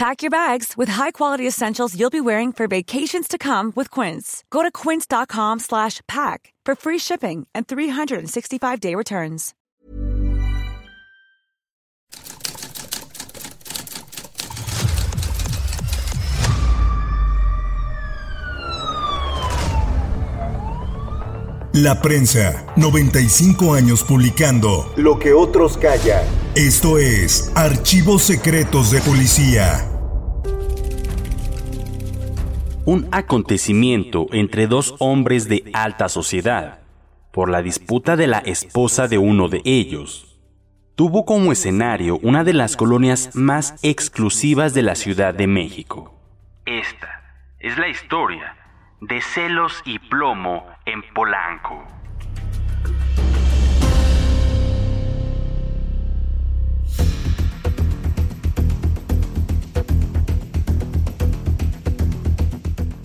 Pack your bags with high-quality essentials you'll be wearing for vacations to come with Quince. Go to quince.com slash pack for free shipping and 365-day returns. La prensa, 95 años publicando lo que otros callan. Esto es Archivos Secretos de Policía. Un acontecimiento entre dos hombres de alta sociedad, por la disputa de la esposa de uno de ellos, tuvo como escenario una de las colonias más exclusivas de la Ciudad de México. Esta es la historia de celos y plomo en Polanco.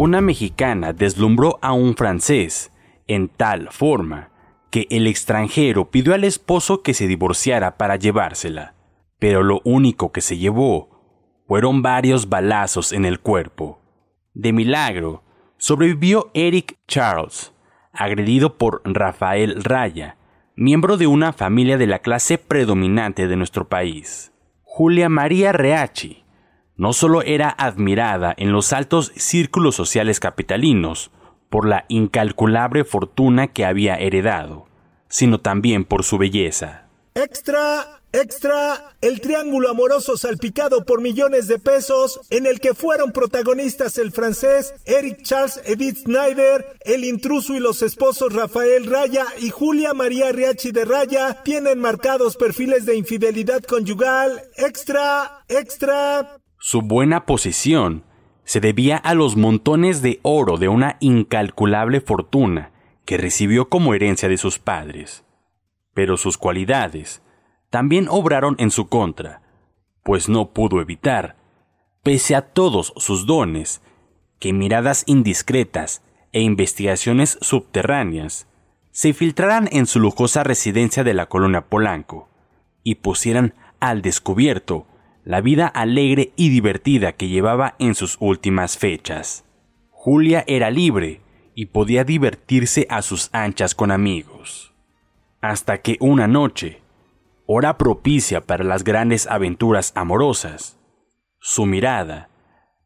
Una mexicana deslumbró a un francés en tal forma que el extranjero pidió al esposo que se divorciara para llevársela, pero lo único que se llevó fueron varios balazos en el cuerpo. De milagro, sobrevivió Eric Charles, agredido por Rafael Raya, miembro de una familia de la clase predominante de nuestro país. Julia María Reachi no solo era admirada en los altos círculos sociales capitalinos por la incalculable fortuna que había heredado, sino también por su belleza. Extra Extra, el triángulo amoroso salpicado por millones de pesos, en el que fueron protagonistas el francés Eric Charles Edith Snyder, el intruso y los esposos Rafael Raya y Julia María Riachi de Raya, tienen marcados perfiles de infidelidad conyugal. Extra, extra. Su buena posición se debía a los montones de oro de una incalculable fortuna que recibió como herencia de sus padres. Pero sus cualidades, también obraron en su contra, pues no pudo evitar, pese a todos sus dones, que miradas indiscretas e investigaciones subterráneas se filtraran en su lujosa residencia de la colonia Polanco y pusieran al descubierto la vida alegre y divertida que llevaba en sus últimas fechas. Julia era libre y podía divertirse a sus anchas con amigos. Hasta que una noche, hora propicia para las grandes aventuras amorosas. Su mirada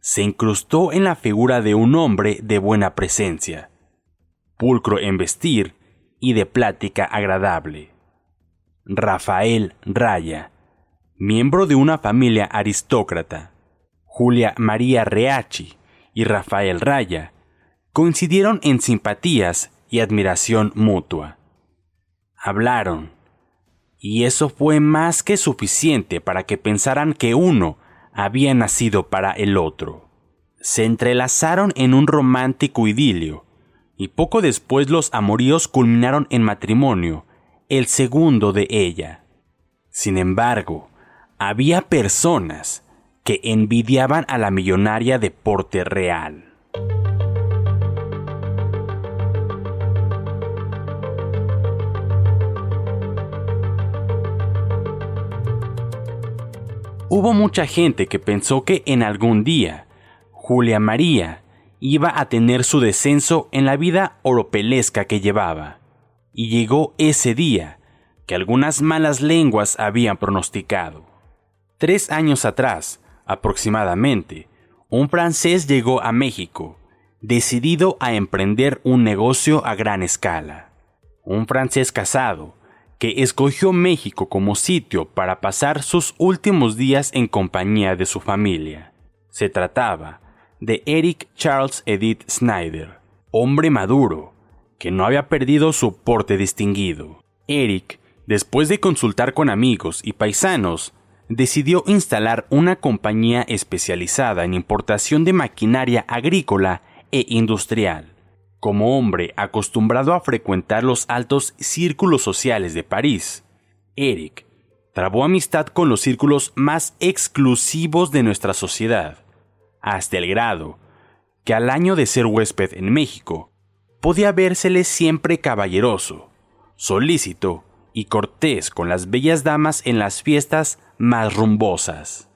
se incrustó en la figura de un hombre de buena presencia, pulcro en vestir y de plática agradable. Rafael Raya, miembro de una familia aristócrata, Julia María Reachi y Rafael Raya, coincidieron en simpatías y admiración mutua. Hablaron, y eso fue más que suficiente para que pensaran que uno había nacido para el otro. Se entrelazaron en un romántico idilio, y poco después los amoríos culminaron en matrimonio, el segundo de ella. Sin embargo, había personas que envidiaban a la millonaria de porte real. Hubo mucha gente que pensó que en algún día Julia María iba a tener su descenso en la vida oropelesca que llevaba. Y llegó ese día que algunas malas lenguas habían pronosticado. Tres años atrás, aproximadamente, un francés llegó a México, decidido a emprender un negocio a gran escala. un francés casado, que escogió México como sitio para pasar sus últimos días en compañía de su familia. Se trataba de Eric Charles Edith Snyder, hombre maduro, que no había perdido su porte distinguido. Eric, después de consultar con amigos y paisanos, decidió instalar una compañía especializada en importación de maquinaria agrícola e industrial. Como hombre acostumbrado a frecuentar los altos círculos sociales de París, Eric trabó amistad con los círculos más exclusivos de nuestra sociedad, hasta el grado que al año de ser huésped en México, podía vérsele siempre caballeroso, solícito y cortés con las bellas damas en las fiestas más rumbosas.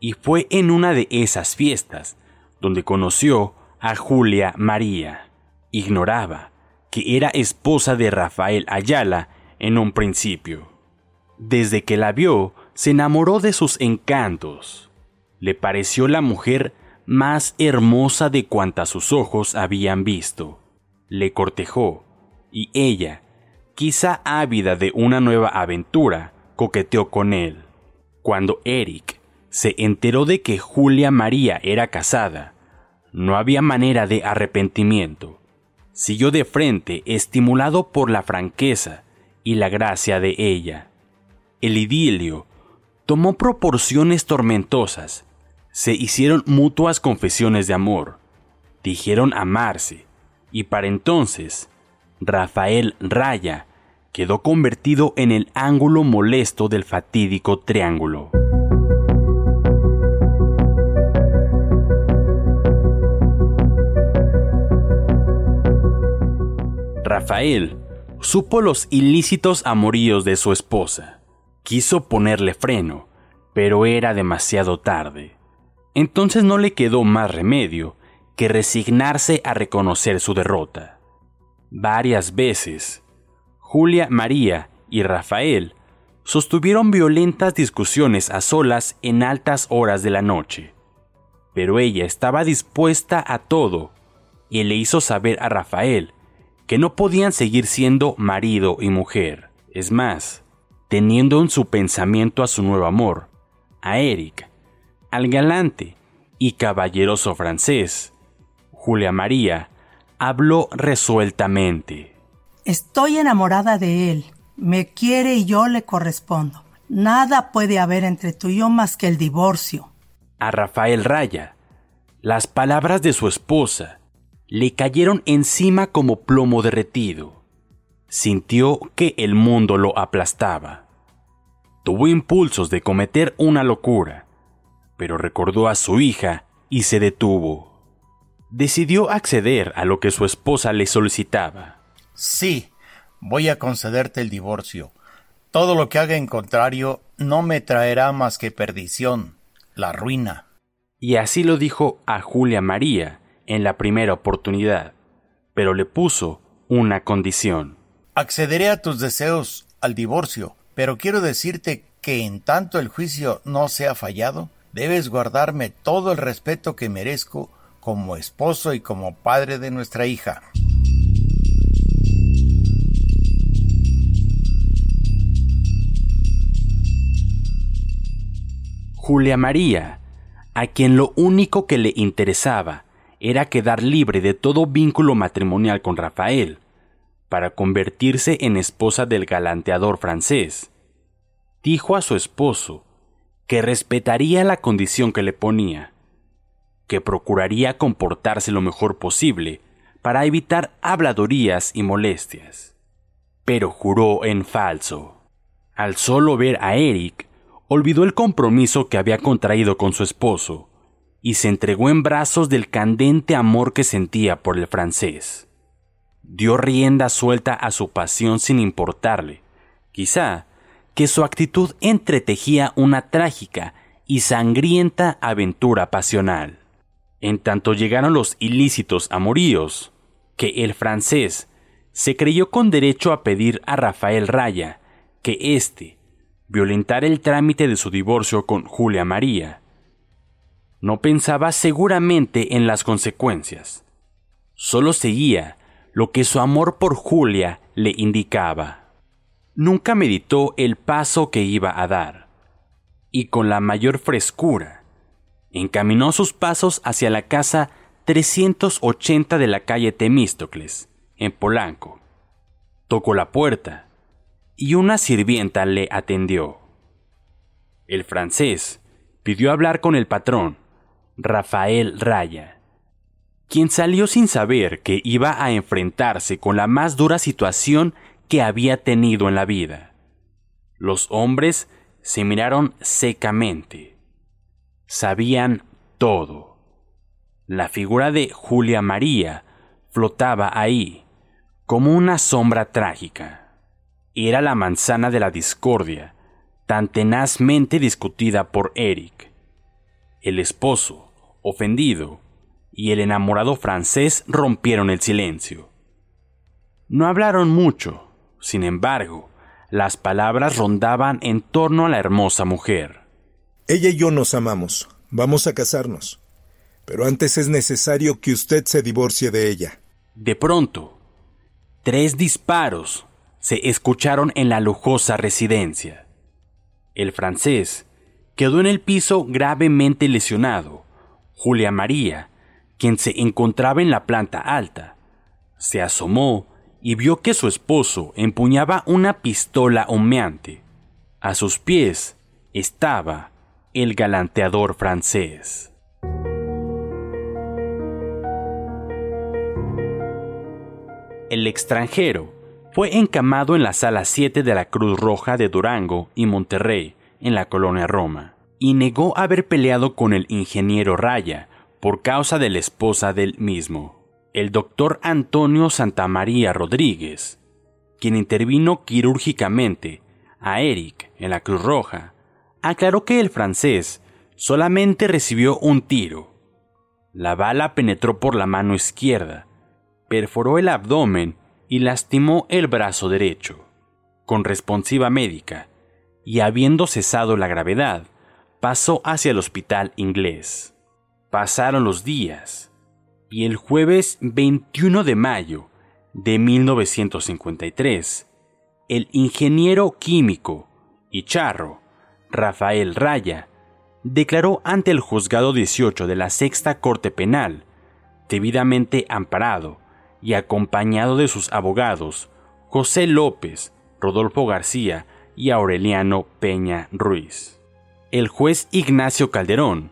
Y fue en una de esas fiestas donde conoció a Julia María. Ignoraba que era esposa de Rafael Ayala en un principio. Desde que la vio, se enamoró de sus encantos. Le pareció la mujer más hermosa de cuantas sus ojos habían visto. Le cortejó, y ella, quizá ávida de una nueva aventura, coqueteó con él. Cuando Eric se enteró de que Julia María era casada, no había manera de arrepentimiento. Siguió de frente, estimulado por la franqueza y la gracia de ella. El idilio tomó proporciones tormentosas. Se hicieron mutuas confesiones de amor. Dijeron amarse, y para entonces, Rafael Raya quedó convertido en el ángulo molesto del fatídico triángulo. Rafael supo los ilícitos amoríos de su esposa. Quiso ponerle freno, pero era demasiado tarde. Entonces no le quedó más remedio que resignarse a reconocer su derrota. Varias veces Julia María y Rafael sostuvieron violentas discusiones a solas en altas horas de la noche. Pero ella estaba dispuesta a todo y le hizo saber a Rafael que no podían seguir siendo marido y mujer. Es más, teniendo en su pensamiento a su nuevo amor, a Eric, al galante y caballeroso francés, Julia María habló resueltamente. Estoy enamorada de él. Me quiere y yo le correspondo. Nada puede haber entre tú y yo más que el divorcio. A Rafael Raya, las palabras de su esposa le cayeron encima como plomo derretido. Sintió que el mundo lo aplastaba. Tuvo impulsos de cometer una locura, pero recordó a su hija y se detuvo. Decidió acceder a lo que su esposa le solicitaba. Sí, voy a concederte el divorcio. Todo lo que haga en contrario no me traerá más que perdición, la ruina. Y así lo dijo a Julia María en la primera oportunidad, pero le puso una condición. Accederé a tus deseos al divorcio, pero quiero decirte que en tanto el juicio no sea fallado, debes guardarme todo el respeto que merezco como esposo y como padre de nuestra hija. Julia María, a quien lo único que le interesaba era quedar libre de todo vínculo matrimonial con Rafael, para convertirse en esposa del galanteador francés, dijo a su esposo que respetaría la condición que le ponía, que procuraría comportarse lo mejor posible para evitar habladurías y molestias. Pero juró en falso. Al solo ver a Eric, olvidó el compromiso que había contraído con su esposo y se entregó en brazos del candente amor que sentía por el francés. Dio rienda suelta a su pasión sin importarle, quizá, que su actitud entretejía una trágica y sangrienta aventura pasional. En tanto llegaron los ilícitos amoríos, que el francés se creyó con derecho a pedir a Rafael Raya que éste, violentar el trámite de su divorcio con Julia María. No pensaba seguramente en las consecuencias. Solo seguía lo que su amor por Julia le indicaba. Nunca meditó el paso que iba a dar, y con la mayor frescura, encaminó sus pasos hacia la casa 380 de la calle Temístocles, en Polanco. Tocó la puerta, y una sirvienta le atendió. El francés pidió hablar con el patrón, Rafael Raya, quien salió sin saber que iba a enfrentarse con la más dura situación que había tenido en la vida. Los hombres se miraron secamente. Sabían todo. La figura de Julia María flotaba ahí, como una sombra trágica. Era la manzana de la discordia, tan tenazmente discutida por Eric. El esposo, ofendido, y el enamorado francés rompieron el silencio. No hablaron mucho, sin embargo, las palabras rondaban en torno a la hermosa mujer. Ella y yo nos amamos. Vamos a casarnos. Pero antes es necesario que usted se divorcie de ella. De pronto, tres disparos se escucharon en la lujosa residencia. El francés quedó en el piso gravemente lesionado. Julia María, quien se encontraba en la planta alta, se asomó y vio que su esposo empuñaba una pistola humeante. A sus pies estaba el galanteador francés. El extranjero fue encamado en la sala 7 de la Cruz Roja de Durango y Monterrey, en la colonia Roma, y negó haber peleado con el ingeniero Raya por causa de la esposa del mismo el doctor Antonio Santamaría Rodríguez, quien intervino quirúrgicamente a Eric en la Cruz Roja, aclaró que el francés solamente recibió un tiro. La bala penetró por la mano izquierda, perforó el abdomen y lastimó el brazo derecho. Con responsiva médica, y habiendo cesado la gravedad, pasó hacia el hospital inglés. Pasaron los días y el jueves 21 de mayo de 1953, el ingeniero químico y charro Rafael Raya declaró ante el juzgado 18 de la Sexta Corte Penal, debidamente amparado y acompañado de sus abogados José López, Rodolfo García y Aureliano Peña Ruiz. El juez Ignacio Calderón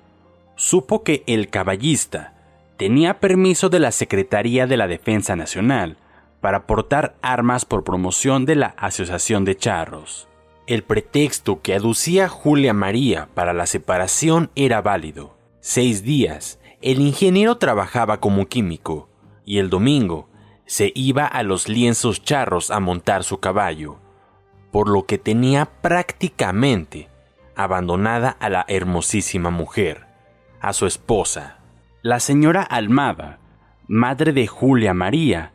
supo que el caballista tenía permiso de la Secretaría de la Defensa Nacional para portar armas por promoción de la Asociación de Charros. El pretexto que aducía Julia María para la separación era válido. Seis días, el ingeniero trabajaba como químico y el domingo se iba a los lienzos charros a montar su caballo, por lo que tenía prácticamente abandonada a la hermosísima mujer, a su esposa. La señora Almada, madre de Julia María,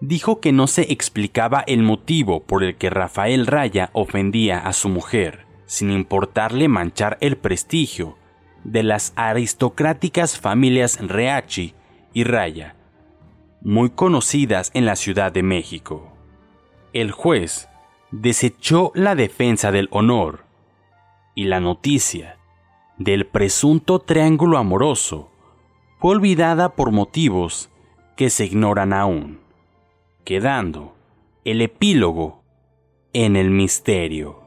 dijo que no se explicaba el motivo por el que Rafael Raya ofendía a su mujer, sin importarle manchar el prestigio de las aristocráticas familias Reachi y Raya, muy conocidas en la Ciudad de México. El juez desechó la defensa del honor y la noticia del presunto triángulo amoroso fue olvidada por motivos que se ignoran aún, quedando el epílogo en el misterio.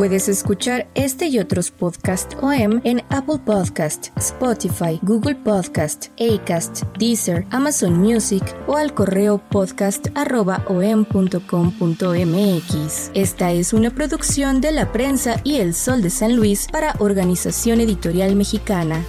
Puedes escuchar este y otros podcasts OM en Apple Podcast, Spotify, Google Podcast, Acast, Deezer, Amazon Music o al correo podcast.om.com.mx. Esta es una producción de la prensa y el Sol de San Luis para Organización Editorial Mexicana.